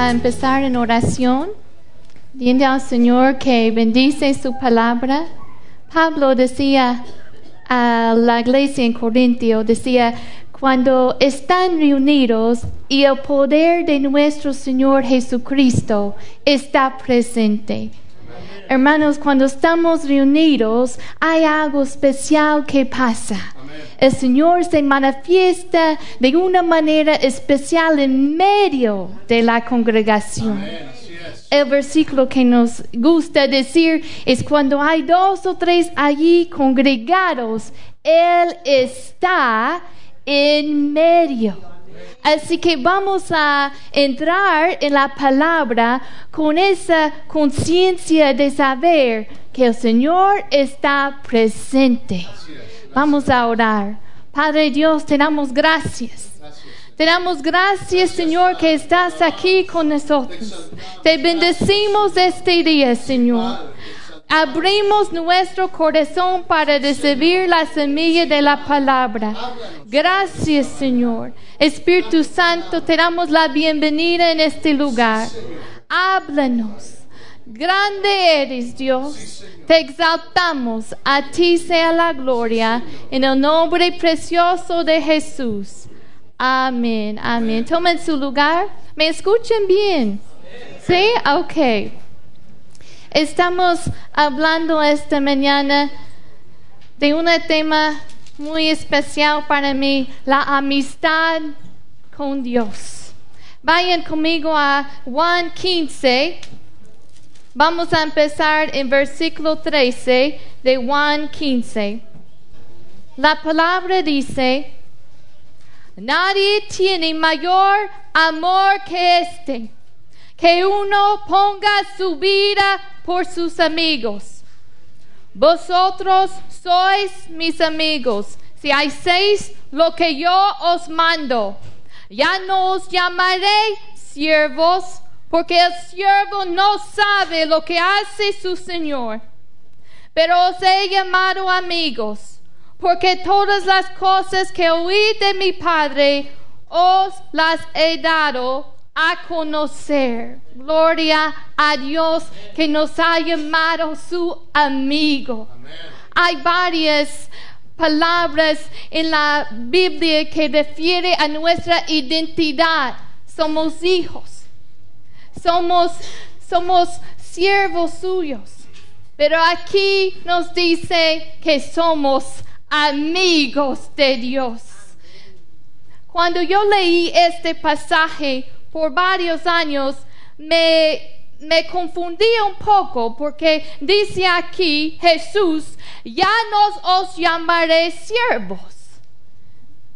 a empezar en oración, pidiendo al Señor que bendice su palabra. Pablo decía a la iglesia en Corintio, decía, cuando están reunidos y el poder de nuestro Señor Jesucristo está presente. Hermanos, cuando estamos reunidos hay algo especial que pasa. El Señor se manifiesta de una manera especial en medio de la congregación. El versículo que nos gusta decir es cuando hay dos o tres allí congregados, Él está en medio. Así que vamos a entrar en la palabra con esa conciencia de saber que el Señor está presente. Vamos a orar. Padre Dios, te damos gracias. Te damos gracias, Señor, que estás aquí con nosotros. Te bendecimos este día, Señor. Abrimos nuestro corazón para recibir la semilla de la palabra. Gracias, Señor. Espíritu Santo, te damos la bienvenida en este lugar. Háblanos. Grande eres, Dios. Te exaltamos. A ti sea la gloria. En el nombre precioso de Jesús. Amén. Amén. Tomen su lugar. ¿Me escuchan bien? ¿Sí? Ok. Estamos hablando esta mañana de un tema muy especial para mí, la amistad con Dios. Vayan conmigo a Juan 15. Vamos a empezar en versículo 13 de Juan 15. La palabra dice, nadie tiene mayor amor que este que uno ponga su vida por sus amigos. Vosotros sois mis amigos si hacéis lo que yo os mando. Ya no os llamaré siervos, porque el siervo no sabe lo que hace su Señor. Pero os he llamado amigos, porque todas las cosas que oí de mi Padre os las he dado a conocer. Gloria a Dios que nos ha llamado su amigo. Hay varias palabras en la Biblia que refiere a nuestra identidad. Somos hijos. Somos somos siervos suyos. Pero aquí nos dice que somos amigos de Dios. Cuando yo leí este pasaje, por varios años me, me confundí un poco porque dice aquí Jesús, ya nos os llamaré siervos.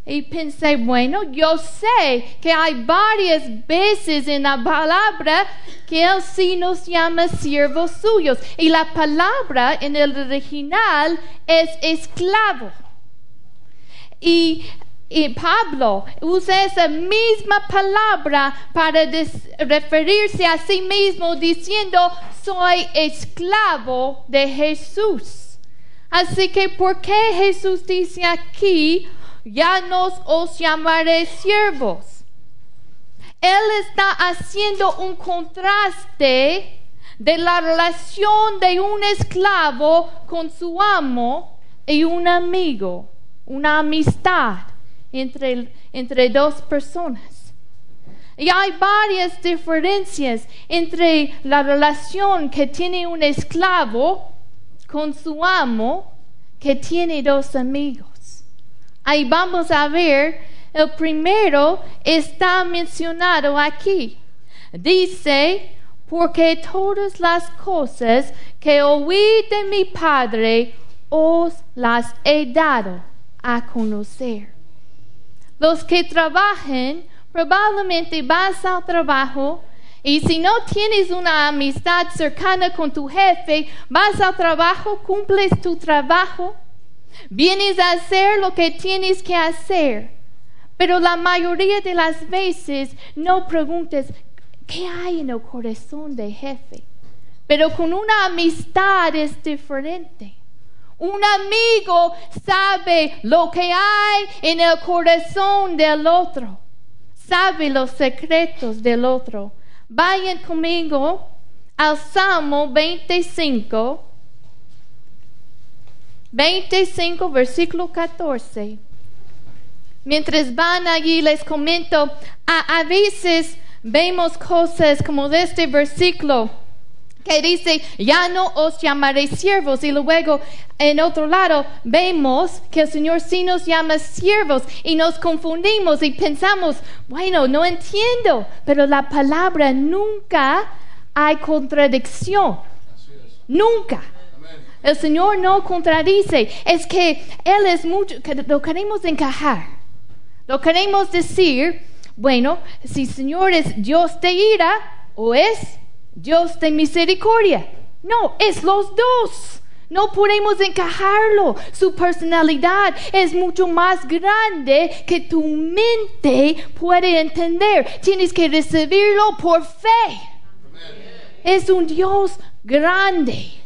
Y pensé, bueno, yo sé que hay varias veces en la palabra que Él sí nos llama siervos suyos. Y la palabra en el original es esclavo. Y y Pablo usa esa misma palabra para referirse a sí mismo diciendo, soy esclavo de Jesús. Así que, ¿por qué Jesús dice aquí, ya nos os llamaré siervos? Él está haciendo un contraste de la relación de un esclavo con su amo y un amigo, una amistad entre, entre dos personas. Y hay varias diferencias entre la relación que tiene un esclavo con su amo que tiene dos amigos. Ahí vamos a ver, el primero está mencionado aquí. Dice, porque todas las cosas que oí de mi Padre os las he dado a conocer. Los que trabajen, probablemente vas al trabajo y si no tienes una amistad cercana con tu jefe, vas al trabajo, cumples tu trabajo, vienes a hacer lo que tienes que hacer. Pero la mayoría de las veces no preguntes, ¿qué hay en el corazón del jefe? Pero con una amistad es diferente. Un amigo sabe lo que hay en el corazón del otro, sabe los secretos del otro, vayan conmigo al Salmo 25, 25, versículo 14. Mientras van allí, les comento, a, a veces vemos cosas como de este versículo que dice, ya no os llamaré siervos. Y luego, en otro lado, vemos que el Señor sí nos llama siervos y nos confundimos y pensamos, bueno, no entiendo, pero la palabra nunca hay contradicción. Nunca. El Señor no contradice. Es que Él es mucho, que lo queremos encajar. Lo queremos decir, bueno, si Señor es Dios de ira o es Dios de misericordia. No, es los dos. No podemos encajarlo. Su personalidad es mucho más grande que tu mente puede entender. Tienes que recibirlo por fe. Es un Dios grande.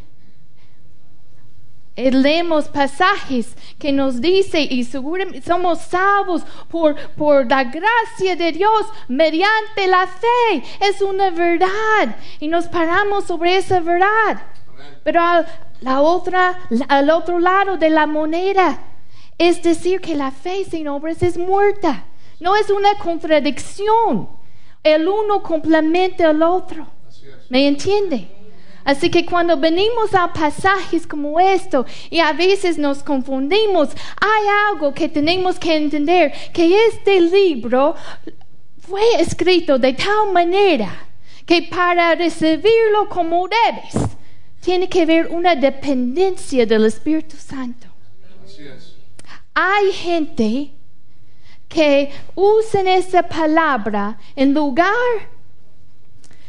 Eh, leemos pasajes que nos dice y seguramente somos salvos por, por la gracia de Dios mediante la fe. Es una verdad y nos paramos sobre esa verdad. Pero al, la otra, al otro lado de la moneda es decir que la fe sin obras es muerta. No es una contradicción. El uno complementa al otro. ¿Me entiende? Así que cuando venimos a pasajes como esto y a veces nos confundimos, hay algo que tenemos que entender, que este libro fue escrito de tal manera que para recibirlo como debes, tiene que haber una dependencia del Espíritu Santo. Hay gente que usa esa palabra en lugar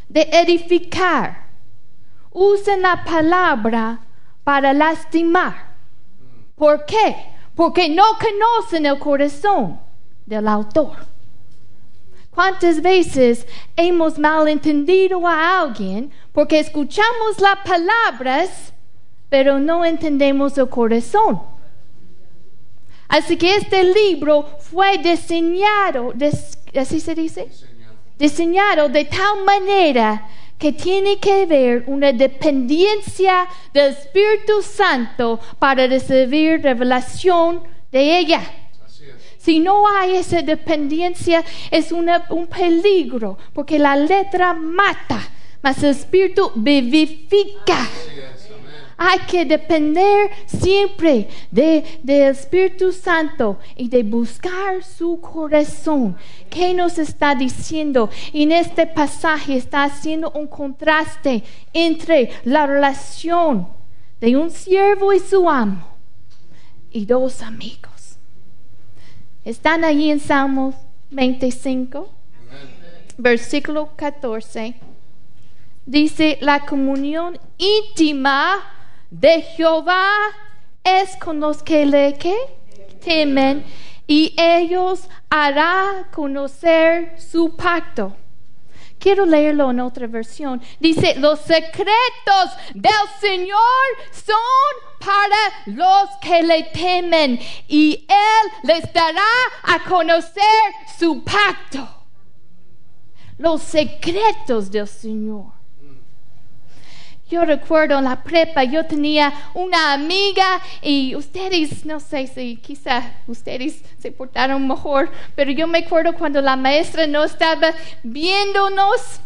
de edificar usan la palabra para lastimar. ¿Por qué? Porque no conocen el corazón del autor. ¿Cuántas veces hemos malentendido a alguien porque escuchamos las palabras, pero no entendemos el corazón? Así que este libro fue diseñado, ¿así se dice? Diseñado de tal manera que tiene que haber una dependencia del Espíritu Santo para recibir revelación de ella. Si no hay esa dependencia, es un peligro, porque la letra mata, mas el Espíritu vivifica. Hay que depender siempre del Espíritu Santo y de buscar su corazón. ¿Qué nos está diciendo? En este pasaje está haciendo un contraste entre la relación de un siervo y su amo y dos amigos. Están allí en Salmos 25, versículo 14. Dice, la comunión íntima de Jehová es con los que le temen y ellos hará conocer su pacto. Quiero leerlo en otra versión. Dice, los secretos del Señor son para los que le temen y Él les dará a conocer su pacto. Los secretos del Señor. Yo recuerdo la prepa, yo tenía una amiga y ustedes, no sé si quizá ustedes se portaron mejor, pero yo me acuerdo cuando la maestra no estaba viéndonos,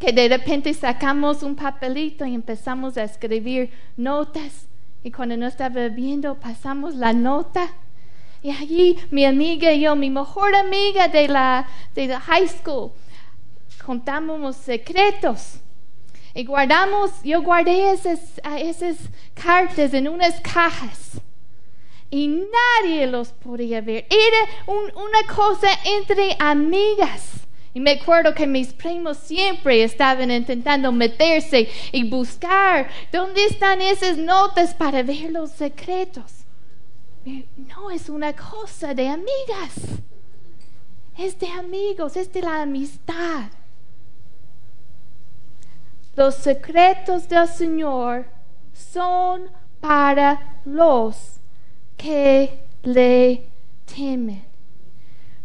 que de repente sacamos un papelito y empezamos a escribir notas. Y cuando no estaba viendo, pasamos la nota. Y allí mi amiga y yo, mi mejor amiga de la, de la high school, contamos secretos. Y guardamos, yo guardé esas, cartas en unas cajas. Y nadie los podía ver. Era una cosa entre amigas. Y me acuerdo que mis primos siempre estaban intentando meterse y buscar dónde están esas notas para ver los secretos. No es una cosa de amigas. Es de amigos, es de la amistad. Los secretos del Señor son para los que le temen.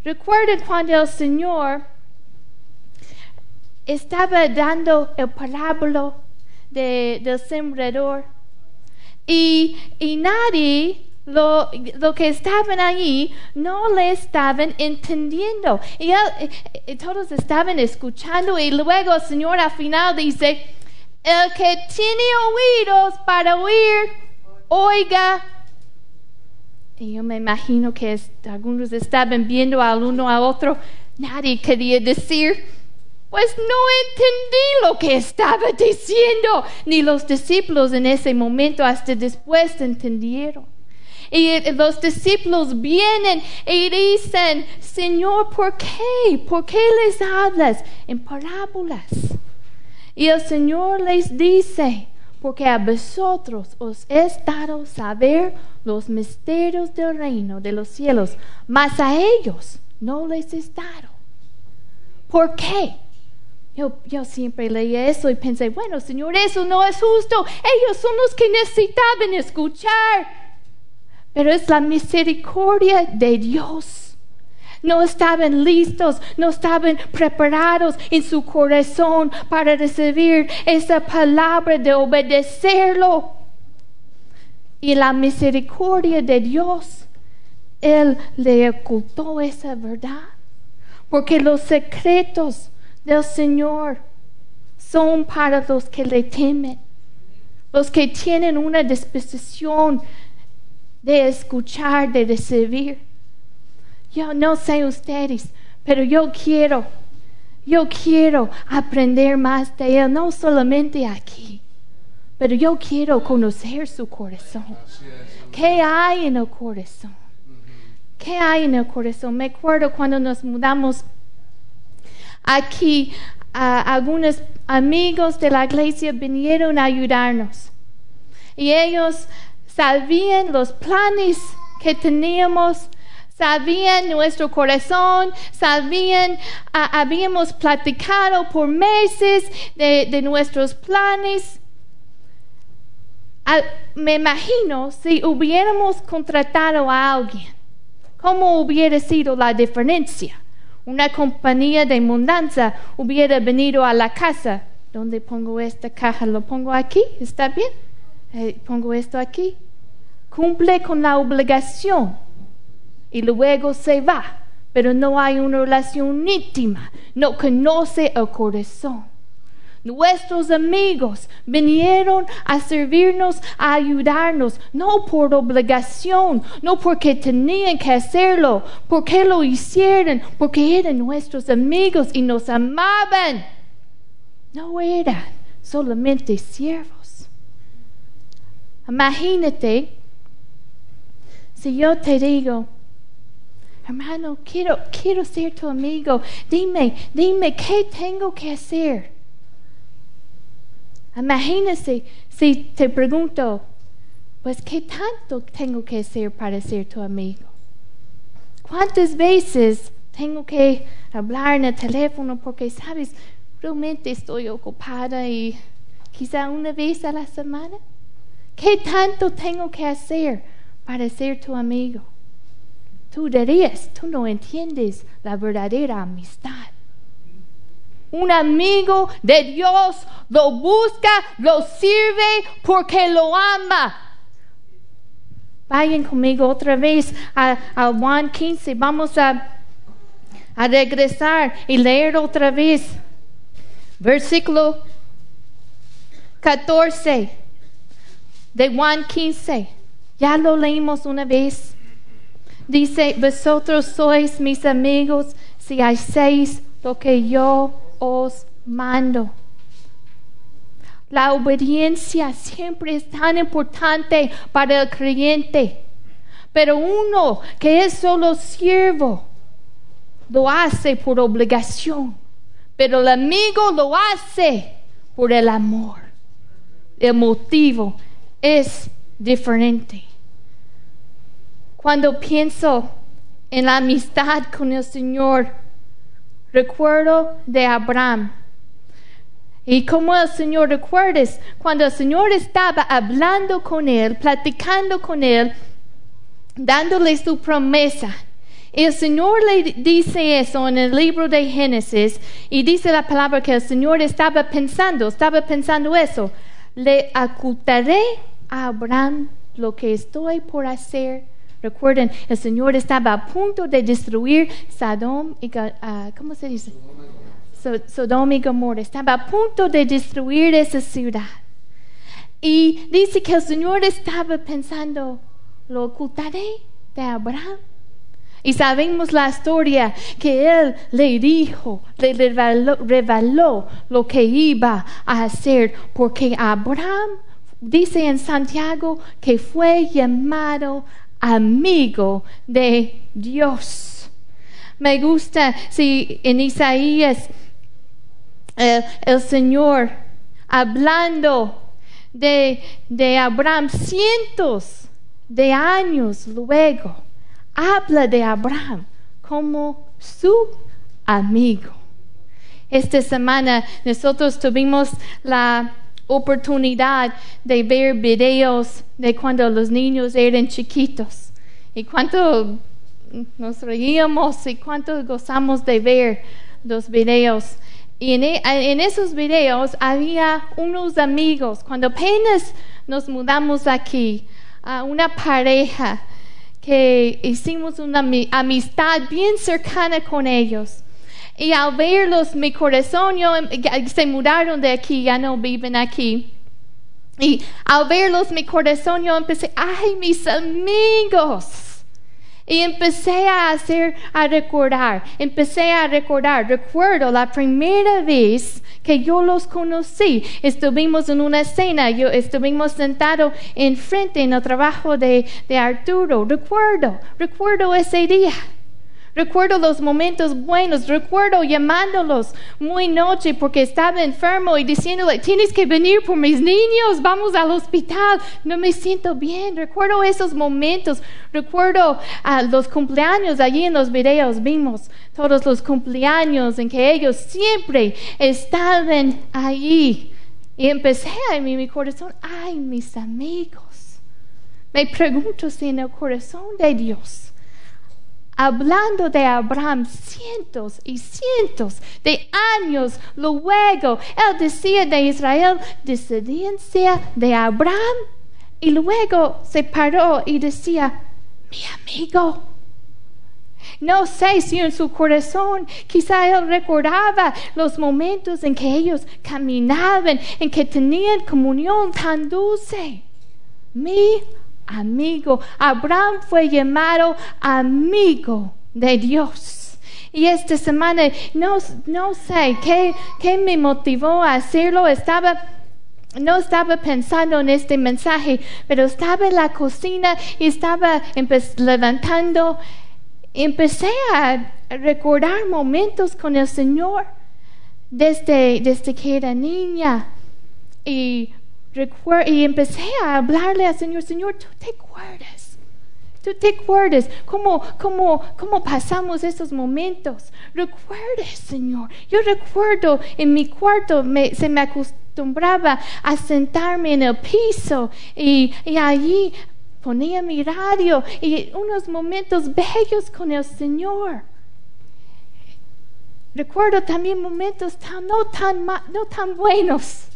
Recuerden cuando el Señor estaba dando el parábolo de, del sembrador y, y nadie lo, que estaban allí no le estaban entendiendo. Y, y, todos estaban escuchando y luego el Señor al final dice, el que tiene oídos para oír, oiga. Y yo me imagino que algunos estaban viendo al uno al otro. Nadie quería decir, pues no entendí lo que estaba diciendo. Ni los discípulos en ese momento hasta después entendieron. Y los discípulos vienen y dicen, Señor, ¿por qué? ¿Por qué les hablas en parábolas? Y el Señor les dice, porque a vosotros os es dado saber los misterios del reino de los cielos, mas a ellos no les es dado. ¿Por qué? Yo, yo, siempre leí eso y pensé, bueno, Señor, eso no es justo. Ellos son los que necesitaban escuchar pero es la misericordia de Dios. No estaban listos, no estaban preparados en su corazón para recibir esa palabra de obedecerlo. Y la misericordia de Dios, Él le ocultó esa verdad. Porque los secretos del Señor son para los que le temen, los que tienen una disposición de escuchar, de recibir. Yo no sé ustedes, pero yo quiero, yo quiero aprender más de Él, no solamente aquí, pero yo quiero conocer su corazón. ¿Qué hay en el corazón? ¿Qué hay en el corazón? Me acuerdo cuando nos mudamos aquí, algunos amigos de la iglesia vinieron a ayudarnos. Y ellos sabían los planes que teníamos, sabían nuestro corazón, sabían, ah, habíamos platicado por meses de, nuestros planes. Ah, me imagino si hubiéramos contratado a alguien, ¿cómo hubiera sido la diferencia? Una compañía de mudanza hubiera venido a la casa. ¿Dónde pongo esta caja? ¿Lo pongo aquí? ¿Está bien? Eh, pongo esto aquí cumple con la obligación y luego se va, pero no hay una relación íntima, no conoce el corazón. Nuestros amigos vinieron a servirnos, a ayudarnos, no por obligación, no porque tenían que hacerlo, porque lo hicieron, porque eran nuestros amigos y nos amaban. No eran solamente siervos. Imagínate si yo te digo, hermano, quiero, quiero ser tu amigo, dime, dime, ¿qué tengo que hacer? Imagínese si te pregunto, pues, ¿qué tanto tengo que hacer para ser tu amigo? ¿Cuántas veces tengo que hablar en el teléfono porque, sabes, realmente estoy ocupada y quizá una vez a la semana? ¿Qué tanto tengo que hacer? Para ser tu amigo. Tú dirías, tú no entiendes la verdadera amistad. Un amigo de Dios lo busca, lo sirve porque lo ama. Vayan conmigo otra vez a, Juan 15. Vamos a, a regresar y leer otra vez. Versículo 14 de Juan 15. Ya lo leímos una vez. Dice, vosotros sois mis amigos si hacéis lo que yo os mando. La obediencia siempre es tan importante para el creyente. Pero uno que es solo siervo, lo hace por obligación. Pero el amigo lo hace por el amor. El motivo es diferente. Cuando pienso en la amistad con el Señor, recuerdo de Abraham. Y como el Señor recuerdes, cuando el Señor estaba hablando con él, platicando con él, dándole su promesa, El Señor le dice eso en el libro de Génesis y dice la palabra que el Señor estaba pensando, estaba pensando eso. Le ocultaré a Abraham lo que estoy por hacer. Recuerden, el Señor estaba a punto de destruir Sodom y uh, ¿cómo se dice? Y Gomorra. Estaba a punto de destruir esa ciudad. Y dice que el Señor estaba pensando, lo ocultaré de Abraham. Y sabemos la historia que él le dijo, le reveló, lo que iba a hacer, porque Abraham dice en Santiago que fue llamado amigo de Dios. Me gusta si en Isaías el Señor hablando de, de Abraham cientos de años luego, habla de Abraham como su amigo. Esta semana nosotros tuvimos la oportunidad de ver videos de cuando los niños eran chiquitos y cuánto nos reíamos y cuánto gozamos de ver los videos. Y e, en, esos videos había unos amigos, cuando apenas nos mudamos aquí, a una pareja que hicimos una amistad bien cercana con ellos. Y al verlos, mi corazón, se mudaron de aquí, ya no viven aquí. Y al verlos, mi corazón, yo empecé, ay, mis amigos. Y empecé a hacer, a recordar, empecé a recordar. Recuerdo la primera vez que yo los conocí. Estuvimos en una cena, yo estuvimos sentados enfrente en el trabajo de, de Arturo. Recuerdo, recuerdo ese día. Recuerdo los momentos buenos, recuerdo llamándolos muy noche porque estaba enfermo y diciéndole, tienes que venir por mis niños, vamos al hospital, no me siento bien. Recuerdo esos momentos, recuerdo uh, los cumpleaños allí en los videos, vimos todos los cumpleaños en que ellos siempre estaban allí. Y empecé mi, mi corazón, ay, mis amigos. Me pregunto si en el corazón de Dios hablando de Abraham cientos y cientos de años luego. Él decía de Israel, descendencia de Abraham. Y luego se paró y decía, mi amigo. No sé si en su corazón quizá él recordaba los momentos en que ellos caminaban, en que tenían comunión tan dulce. Mi amigo. Abraham fue llamado amigo de Dios. Y esta semana no, no sé qué, qué me motivó a hacerlo. Estaba no estaba pensando en este mensaje, pero estaba en la cocina y estaba levantando. Empecé a recordar momentos con el Señor desde, desde que era niña. Y y empecé a hablarle al Señor, Señor, tú te acuerdas. Tú te acuerdas cómo, cómo, cómo pasamos esos momentos. Recuerdes, Señor. Yo recuerdo en mi cuarto se me acostumbraba a sentarme en el piso y, allí ponía mi radio y unos momentos bellos con el Señor. Recuerdo también momentos no, tan, no tan buenos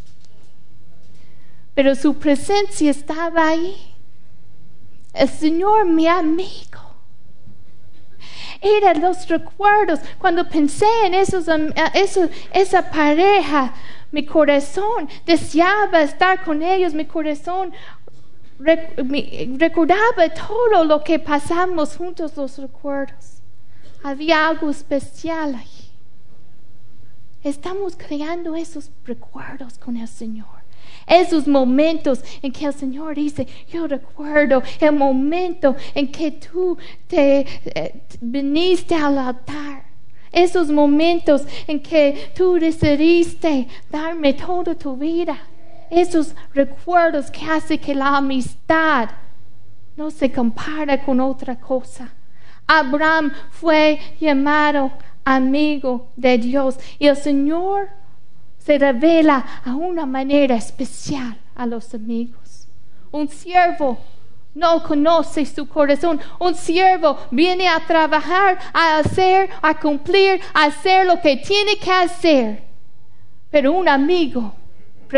pero su presencia estaba ahí. El Señor, mi amigo. Eran los recuerdos. Cuando pensé en esos, eso, esa pareja, mi corazón deseaba estar con ellos, mi corazón recordaba todo lo que pasamos juntos, los recuerdos. Había algo especial ahí. Estamos creando esos recuerdos con el Señor. Esos momentos en que el Señor dice, yo recuerdo el momento en que tú te, eh, viniste al altar. Esos momentos en que tú decidiste darme toda tu vida. Esos recuerdos que hacen que la amistad no se compara con otra cosa. Abraham fue llamado amigo de Dios y el Señor se revela a una manera especial a los amigos. Un siervo no conoce su corazón. Un siervo viene a trabajar, a hacer, a cumplir, a hacer lo que tiene que hacer. Pero un amigo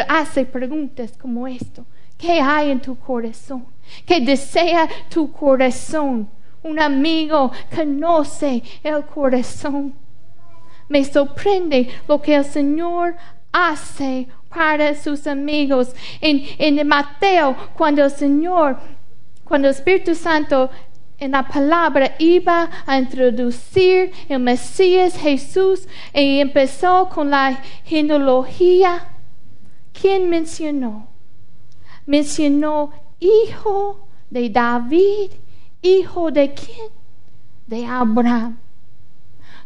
hace preguntas como esto. ¿Qué hay en tu corazón? ¿Qué desea tu corazón? Un amigo conoce el corazón. Me sorprende lo que el Señor hace para sus amigos. En, en Mateo, cuando el Señor cuando el Espíritu Santo en la palabra iba a introducir el Mesías Jesús y empezó con la genealogía, ¿quién mencionó? Mencionó hijo de David, hijo de quién? De Abraham.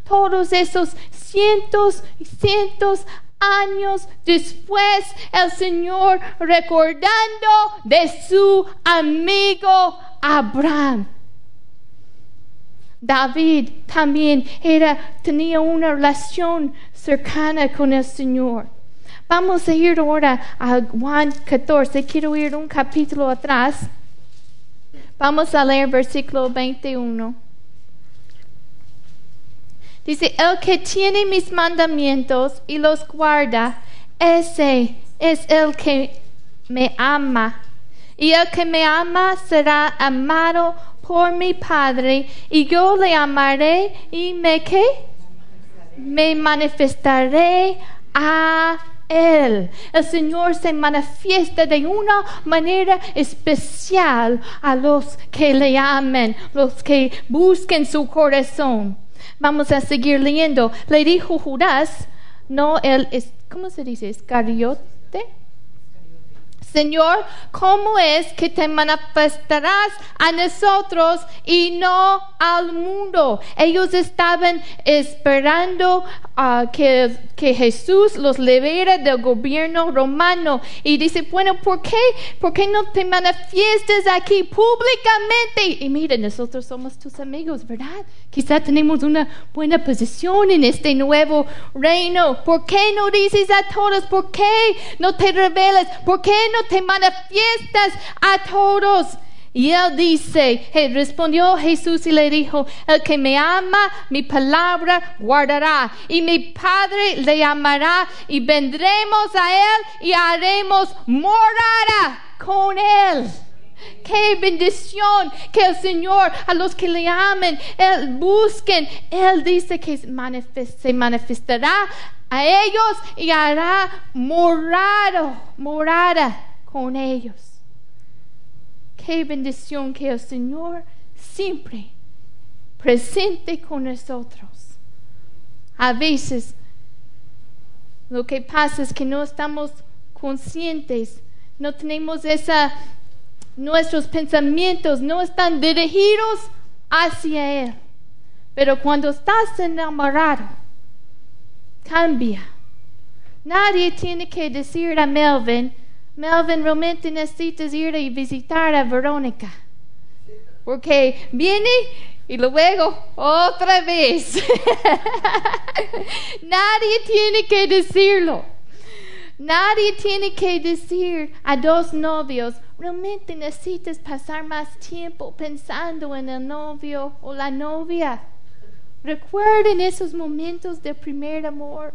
Todos esos cientos y cientos años después el Señor recordando de su amigo Abraham. David también era, tenía una relación cercana con el Señor. Vamos a ir ahora a Juan 14. Quiero ir un capítulo atrás. Vamos a leer versículo 21. Dice, el que tiene mis mandamientos y los guarda, ese es el que me ama. Y el que me ama será amado por mi Padre, y yo le amaré y me qué? Me manifestaré a él. El Señor se manifiesta de una manera especial a los que le amen, los que busquen su corazón. Vamos a seguir leyendo. Le dijo Judas, no el, ¿cómo se dice? Escariote. Señor, ¿cómo es que te manifestarás a nosotros y no al mundo? Ellos estaban esperando que, que, Jesús los libera del gobierno romano. Y dice, bueno, ¿por qué? ¿Por qué no te manifiestas aquí públicamente? Y mira, nosotros somos tus amigos, ¿verdad? Quizá tenemos una buena posición en este nuevo reino. ¿Por qué no dices a todos? ¿Por qué no te revelas? ¿Por qué no te manifiestas a todos. Y él dice, respondió Jesús y le dijo, el que me ama, mi palabra guardará, y mi Padre le amará, y vendremos a él y haremos morada con él. Qué bendición que el Señor a los que le amen, Él busquen. Él dice que se manifestará a ellos y hará morado, morada con ellos. Qué bendición que el Señor siempre presente con nosotros. A veces lo que pasa es que no estamos conscientes, no tenemos esa, nuestros pensamientos no están dirigidos hacia Él. Pero cuando estás enamorado, cambia. Nadie tiene que decir a Melvin, Melvin, realmente necesitas ir a visitar a Verónica. Porque viene y luego otra vez. Nadie tiene que decirlo. Nadie tiene que decir a dos novios, realmente necesitas pasar más tiempo pensando en el novio o la novia. Recuerden esos momentos de primer amor.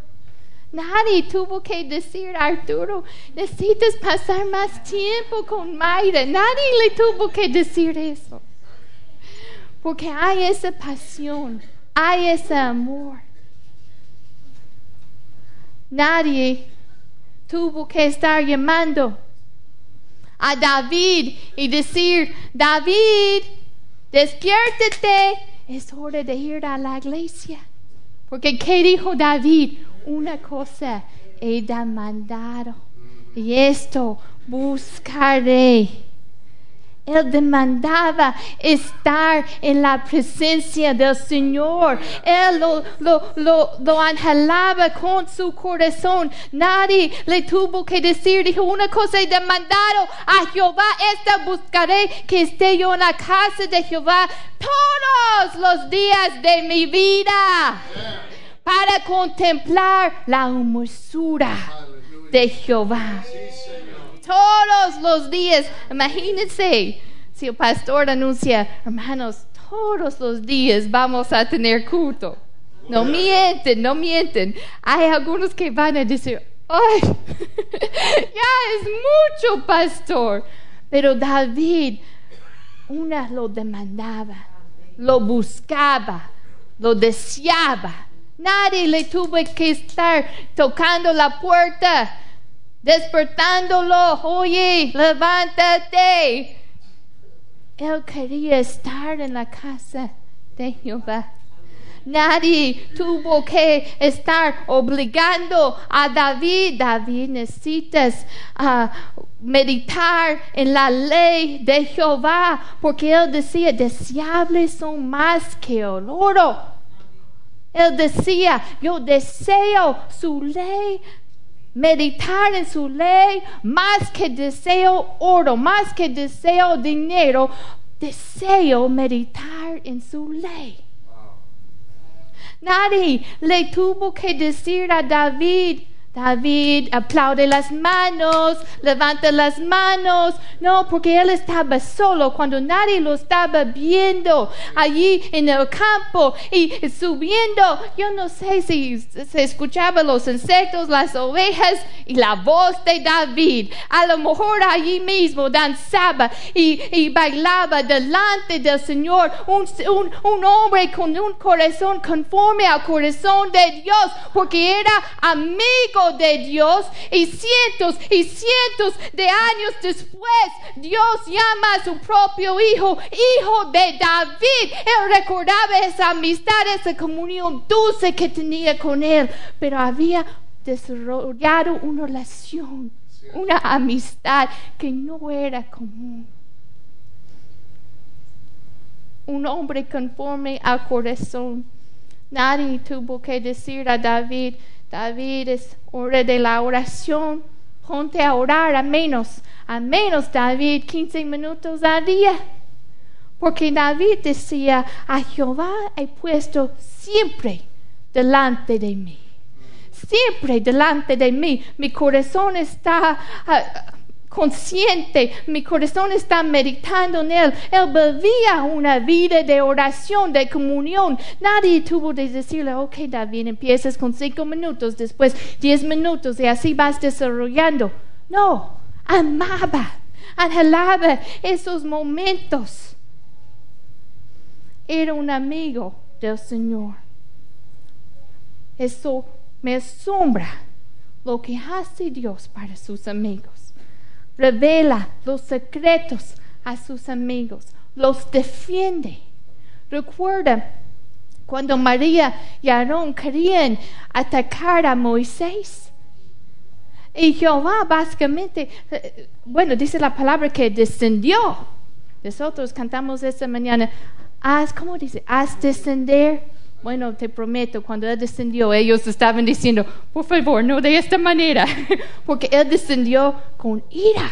Nadie tuvo que decir Arturo, necesitas pasar más tiempo con Mayra. Nadie le tuvo que decir eso. Porque hay esa pasión, hay ese amor. Nadie tuvo que estar llamando a David y decir, David, despiértate, es hora de ir a la iglesia. Porque ¿qué dijo David? Una cosa he demandado y esto buscaré. Él demandaba estar en la presencia del Señor. Él lo, lo, lo, anhelaba con su corazón. Nadie le tuvo que decir, dijo una cosa he demandado a Jehová, esta buscaré que esté yo en la casa de Jehová todos los días de mi vida para contemplar la hermosura de Jehová. Todos los días, imagínense, si el pastor anuncia, hermanos, todos los días vamos a tener culto. No mienten, no mienten. Hay algunos que van a decir, ¡ay! ya es mucho, pastor. Pero David, una lo demandaba, lo buscaba, lo deseaba. Nadie le tuvo que estar tocando la puerta, despertándolo. Oye, levántate. Él quería estar en la casa de Jehová. Nadie tuvo que estar obligando a David. David necesitas uh, meditar en la ley de Jehová, porque él decía, deseables son más que el oro. Él decía, yo deseo su ley meditar en su ley más que deseo oro, más que deseo dinero, deseo meditar en su ley. Nadie le tuvo que decir a David, David aplaude las manos, levanta las manos. No, porque él estaba solo cuando nadie lo estaba viendo allí en el campo y subiendo. Yo no sé si se escuchaban los insectos, las ovejas y la voz de David. A lo mejor allí mismo danzaba y, bailaba delante del Señor un, un hombre con un corazón conforme al corazón de Dios, porque era amigo de Dios y cientos y cientos de años después Dios llama a su propio hijo, hijo de David. Él recordaba esa amistad, esa comunión dulce que tenía con él, pero había desarrollado una relación, una amistad que no era común. Un hombre conforme al corazón. Nadie tuvo que decir a David, David es hora de la oración. Ponte a orar a menos, a menos David 15 minutos al día. Porque David decía, a Jehová he puesto siempre delante de mí. Siempre delante de mí. Mi corazón está ah, consciente, mi corazón está meditando en Él. Él vivía una vida de oración, de comunión. Nadie tuvo de decirle, ok, David, empiezas con cinco minutos, después diez minutos y así vas desarrollando. No, amaba, anhelaba esos momentos. Era un amigo del Señor. Eso me asombra lo que hace Dios para sus amigos revela los secretos a sus amigos, los defiende. Recuerda cuando María y Aarón querían atacar a Moisés. Y Jehová básicamente, eh, bueno, dice la palabra que descendió. Nosotros cantamos esta mañana, haz, ¿cómo dice? Haz descender bueno, te prometo, cuando Él descendió, ellos estaban diciendo, por favor, no de esta manera, porque Él descendió con ira,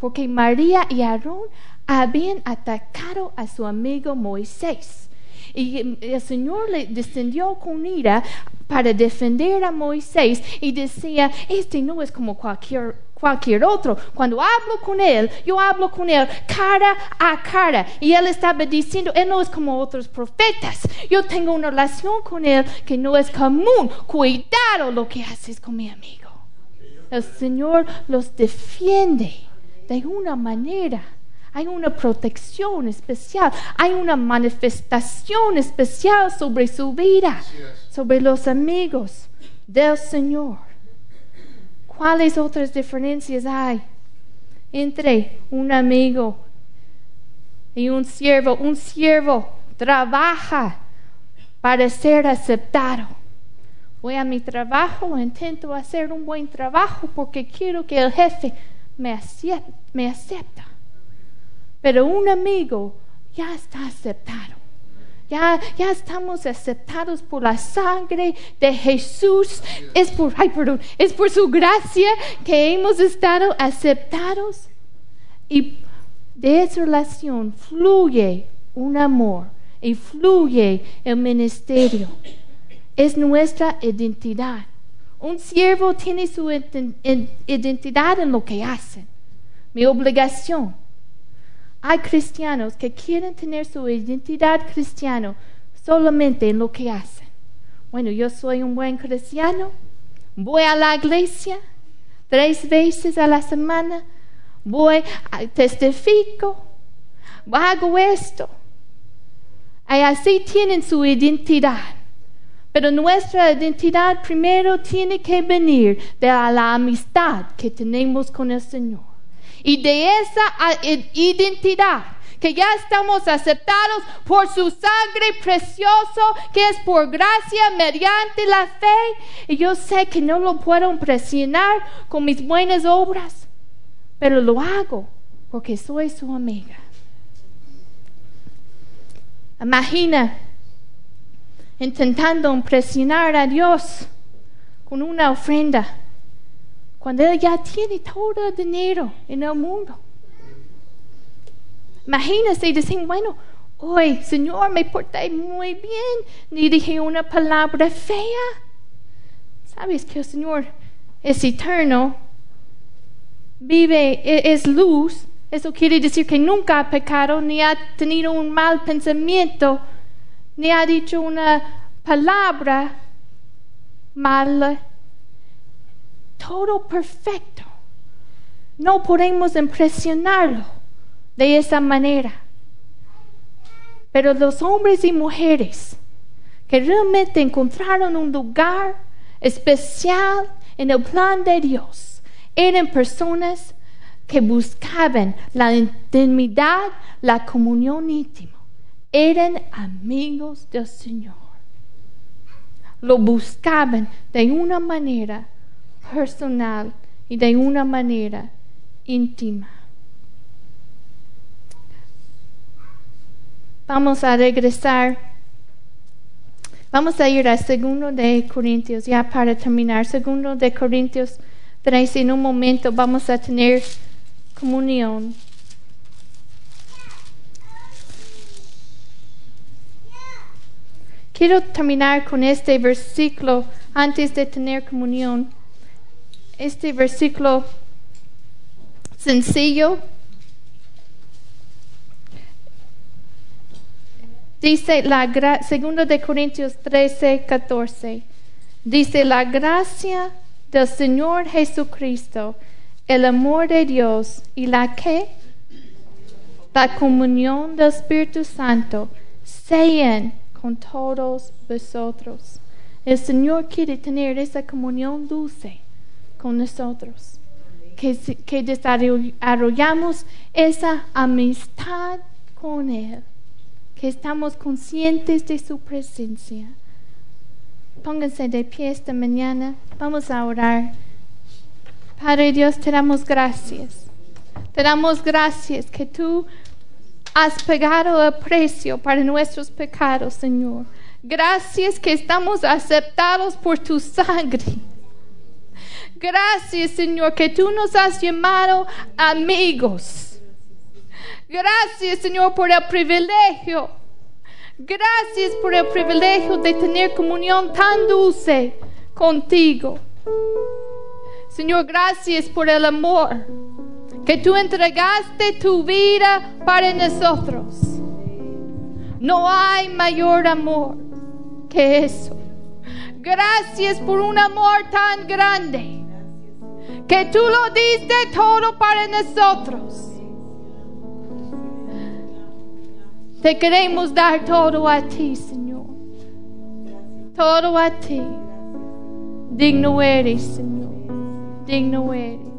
porque María y Aarón habían atacado a su amigo Moisés. Y el Señor le descendió con ira para defender a Moisés y decía, este no es como cualquier cualquier otro. Cuando hablo con él, yo hablo con él cara a cara. Y él estaba diciendo, él no es como otros profetas. Yo tengo una relación con él que no es común. Cuidado lo que haces con mi amigo. El Señor los defiende de una manera. Hay una protección especial, hay una manifestación especial sobre su vida, sobre los amigos del Señor. ¿Cuáles otras diferencias hay entre un amigo y un siervo? Un siervo trabaja para ser aceptado. Voy a mi trabajo, intento hacer un buen trabajo porque quiero que el jefe me, acepte, me acepta. Pero un amigo ya está aceptado. Ya, ya estamos aceptados por la sangre de Jesús. Es por, ay, es por su gracia que hemos estado aceptados. Y de esa relación fluye un amor y fluye el ministerio. Es nuestra identidad. Un siervo tiene su identidad en lo que hace. Mi obligación hay cristianos que quieren tener su identidad cristiana solamente en lo que hacen. Bueno, yo soy un buen cristiano, voy a la iglesia tres veces a la semana, voy, testifico, hago esto. Y así tienen su identidad. Pero nuestra identidad primero tiene que venir de la amistad que tenemos con el Señor. Y de esa identidad que ya estamos aceptados por su sangre precioso, que es por gracia mediante la fe. Y yo sé que no lo puedo presionar con mis buenas obras, pero lo hago porque soy su amiga. Imagina intentando impresionar a Dios con una ofrenda cuando Él ya tiene todo el dinero en el mundo. Imagínese y decir, bueno, hoy, Señor, me porté muy bien, ni dije una palabra fea. Sabes que el Señor es eterno, vive, e, es luz. Eso quiere decir que nunca ha pecado, ni ha tenido un mal pensamiento, ni ha dicho una palabra mala. Todo perfecto. No podemos impresionarlo de esa manera. Pero los hombres y mujeres que realmente encontraron un lugar especial en el plan de Dios eran personas que buscaban la intimidad, la comunión íntima. Eran amigos del Señor. Lo buscaban de una manera personal y de una manera íntima. Vamos a regresar. Vamos a ir a segundo de Corintios, ya para terminar. Segundo de Corintios 3, en un momento vamos a tener comunión. Quiero terminar con este versículo antes de tener comunión. Este versículo sencillo Dice la segundo de Corintios 13, 14. Dice la gracia del Señor Jesucristo, el amor de Dios y la que la comunión del Espíritu Santo sean con todos vosotros. El Señor quiere tener esa comunión dulce con nosotros. Que, que desarrollamos esa amistad con Él que estamos conscientes de su presencia. Pónganse de pie esta mañana. Vamos a orar. Padre Dios, te damos gracias. Te damos gracias que tú has pagado el precio para nuestros pecados, Señor. Gracias que estamos aceptados por tu sangre. Gracias, Señor, que tú nos has llamado amigos. Gracias, Señor, por el privilegio. Gracias por el privilegio de tener comunión tan dulce contigo. Señor, gracias por el amor que tú entregaste tu vida para nosotros. No hay mayor amor que eso. Gracias por un amor tan grande que tú lo diste todo para nosotros. Te queremos dar todo a ti, Señor. Todo a ti. Digno eres, Señor. Digno eres.